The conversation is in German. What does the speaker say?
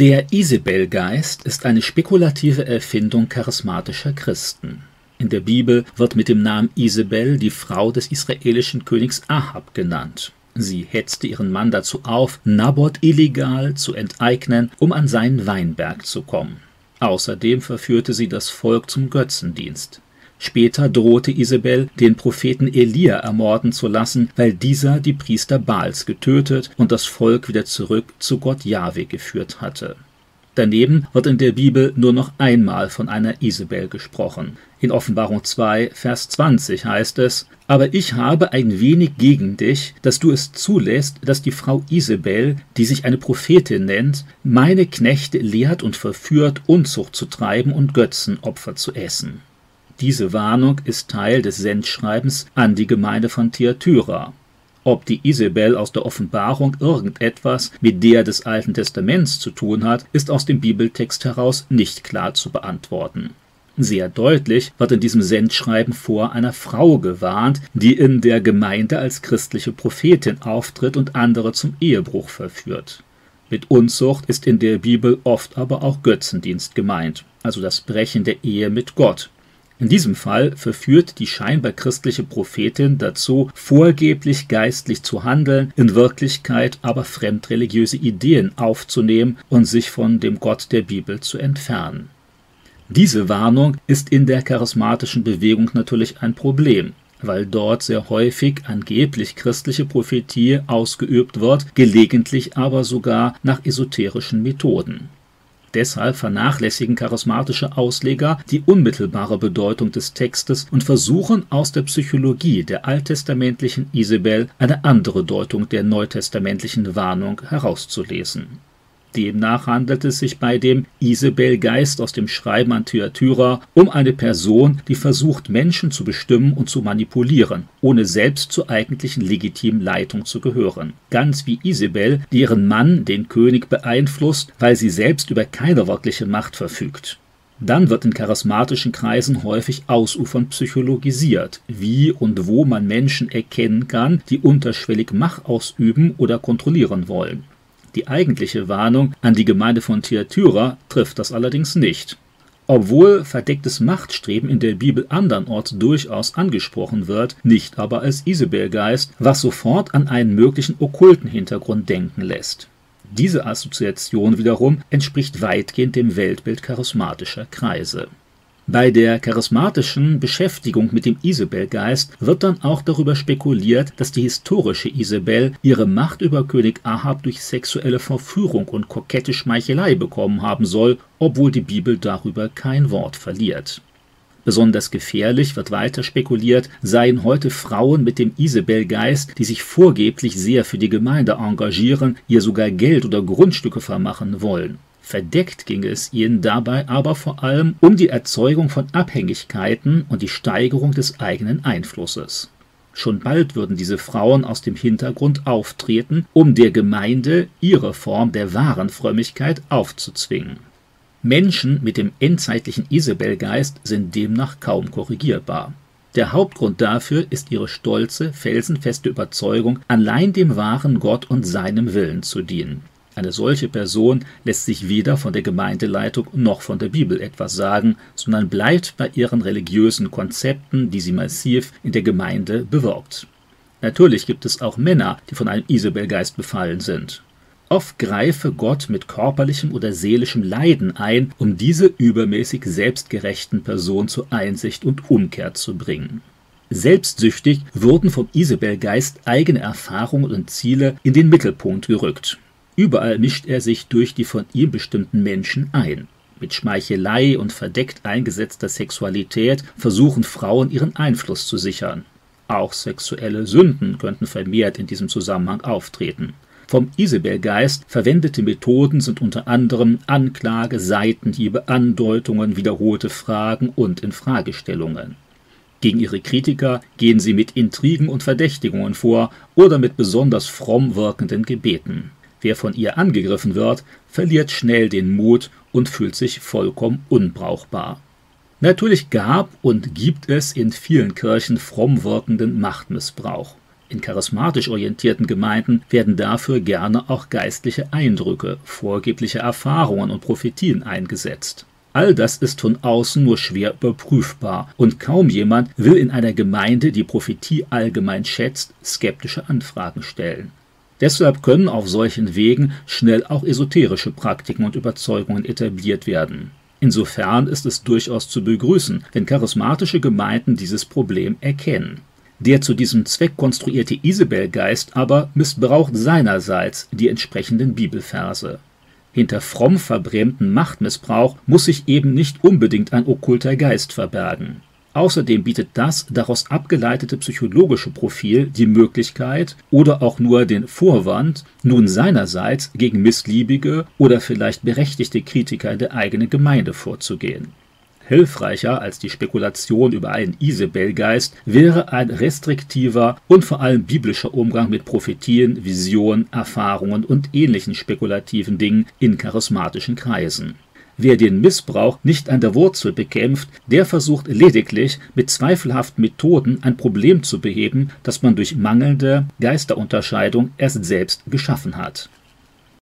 Der Isabel-Geist ist eine spekulative Erfindung charismatischer Christen. In der Bibel wird mit dem Namen Isabel die Frau des israelischen Königs Ahab genannt. Sie hetzte ihren Mann dazu auf, Naboth illegal zu enteignen, um an seinen Weinberg zu kommen. Außerdem verführte sie das Volk zum Götzendienst. Später drohte Isabel, den Propheten Elia ermorden zu lassen, weil dieser die Priester Baals getötet und das Volk wieder zurück zu Gott Jahwe geführt hatte. Daneben wird in der Bibel nur noch einmal von einer Isabel gesprochen. In Offenbarung 2, Vers 20 heißt es, Aber ich habe ein wenig gegen dich, dass du es zulässt, dass die Frau Isabel, die sich eine Prophetin nennt, meine Knechte lehrt und verführt, Unzucht zu treiben und Götzenopfer zu essen. Diese Warnung ist Teil des Sendschreibens an die Gemeinde von Thyatira. Ob die Isabel aus der Offenbarung irgendetwas mit der des Alten Testaments zu tun hat, ist aus dem Bibeltext heraus nicht klar zu beantworten. Sehr deutlich wird in diesem Sendschreiben vor einer Frau gewarnt, die in der Gemeinde als christliche Prophetin auftritt und andere zum Ehebruch verführt. Mit Unzucht ist in der Bibel oft aber auch Götzendienst gemeint, also das Brechen der Ehe mit Gott. In diesem Fall verführt die scheinbar christliche Prophetin dazu, vorgeblich geistlich zu handeln, in Wirklichkeit aber fremdreligiöse Ideen aufzunehmen und sich von dem Gott der Bibel zu entfernen. Diese Warnung ist in der charismatischen Bewegung natürlich ein Problem, weil dort sehr häufig angeblich christliche Prophetie ausgeübt wird, gelegentlich aber sogar nach esoterischen Methoden. Deshalb vernachlässigen charismatische Ausleger die unmittelbare Bedeutung des Textes und versuchen aus der Psychologie der alttestamentlichen Isabel eine andere Deutung der neutestamentlichen Warnung herauszulesen Demnach handelt es sich bei dem Isabel-Geist aus dem Schreiben an Thyatira um eine Person, die versucht, Menschen zu bestimmen und zu manipulieren, ohne selbst zur eigentlichen legitimen Leitung zu gehören. Ganz wie Isabel, die ihren Mann, den König, beeinflusst, weil sie selbst über keine wirkliche Macht verfügt. Dann wird in charismatischen Kreisen häufig ausufernd psychologisiert, wie und wo man Menschen erkennen kann, die unterschwellig Macht ausüben oder kontrollieren wollen. Die eigentliche Warnung an die Gemeinde von Thyatira trifft das allerdings nicht. Obwohl verdecktes Machtstreben in der Bibel andernorts durchaus angesprochen wird, nicht aber als Isabelgeist, was sofort an einen möglichen okkulten Hintergrund denken lässt. Diese Assoziation wiederum entspricht weitgehend dem Weltbild charismatischer Kreise. Bei der charismatischen Beschäftigung mit dem Isabelgeist wird dann auch darüber spekuliert, dass die historische Isabel ihre Macht über König Ahab durch sexuelle Verführung und kokette Schmeichelei bekommen haben soll, obwohl die Bibel darüber kein Wort verliert. Besonders gefährlich wird weiter spekuliert, seien heute Frauen mit dem Isabelgeist, die sich vorgeblich sehr für die Gemeinde engagieren, ihr sogar Geld oder Grundstücke vermachen wollen. Verdeckt ging es ihnen dabei aber vor allem um die Erzeugung von Abhängigkeiten und die Steigerung des eigenen Einflusses. Schon bald würden diese Frauen aus dem Hintergrund auftreten, um der Gemeinde ihre Form der wahren Frömmigkeit aufzuzwingen. Menschen mit dem endzeitlichen Isabelgeist sind demnach kaum korrigierbar. Der Hauptgrund dafür ist ihre stolze, felsenfeste Überzeugung, allein dem wahren Gott und seinem Willen zu dienen. Eine solche Person lässt sich weder von der Gemeindeleitung noch von der Bibel etwas sagen, sondern bleibt bei ihren religiösen Konzepten, die sie massiv in der Gemeinde bewirbt. Natürlich gibt es auch Männer, die von einem Isabelgeist befallen sind. Oft greife Gott mit körperlichem oder seelischem Leiden ein, um diese übermäßig selbstgerechten Personen zur Einsicht und Umkehr zu bringen. Selbstsüchtig wurden vom Isabelgeist eigene Erfahrungen und Ziele in den Mittelpunkt gerückt. Überall mischt er sich durch die von ihm bestimmten Menschen ein. Mit Schmeichelei und verdeckt eingesetzter Sexualität versuchen Frauen ihren Einfluss zu sichern. Auch sexuelle Sünden könnten vermehrt in diesem Zusammenhang auftreten. Vom Isabelgeist verwendete Methoden sind unter anderem Anklage, Seitenhiebe, Andeutungen, wiederholte Fragen und Infragestellungen. Gegen ihre Kritiker gehen sie mit Intrigen und Verdächtigungen vor oder mit besonders fromm wirkenden Gebeten. Wer von ihr angegriffen wird, verliert schnell den Mut und fühlt sich vollkommen unbrauchbar. Natürlich gab und gibt es in vielen Kirchen fromm wirkenden Machtmissbrauch. In charismatisch orientierten Gemeinden werden dafür gerne auch geistliche Eindrücke, vorgebliche Erfahrungen und Prophetien eingesetzt. All das ist von außen nur schwer überprüfbar und kaum jemand will in einer Gemeinde, die Prophetie allgemein schätzt, skeptische Anfragen stellen. Deshalb können auf solchen Wegen schnell auch esoterische Praktiken und Überzeugungen etabliert werden. Insofern ist es durchaus zu begrüßen, wenn charismatische Gemeinden dieses Problem erkennen. Der zu diesem Zweck konstruierte Isabelgeist aber missbraucht seinerseits die entsprechenden Bibelverse. Hinter fromm verbrämten Machtmissbrauch muss sich eben nicht unbedingt ein okkulter Geist verbergen. Außerdem bietet das daraus abgeleitete psychologische Profil die Möglichkeit oder auch nur den Vorwand, nun seinerseits gegen missliebige oder vielleicht berechtigte Kritiker der eigenen Gemeinde vorzugehen. Hilfreicher als die Spekulation über einen Isabelgeist wäre ein restriktiver und vor allem biblischer Umgang mit Prophetien, Visionen, Erfahrungen und ähnlichen spekulativen Dingen in charismatischen Kreisen. Wer den Missbrauch nicht an der Wurzel bekämpft, der versucht lediglich mit zweifelhaften Methoden ein Problem zu beheben, das man durch mangelnde Geisterunterscheidung erst selbst geschaffen hat.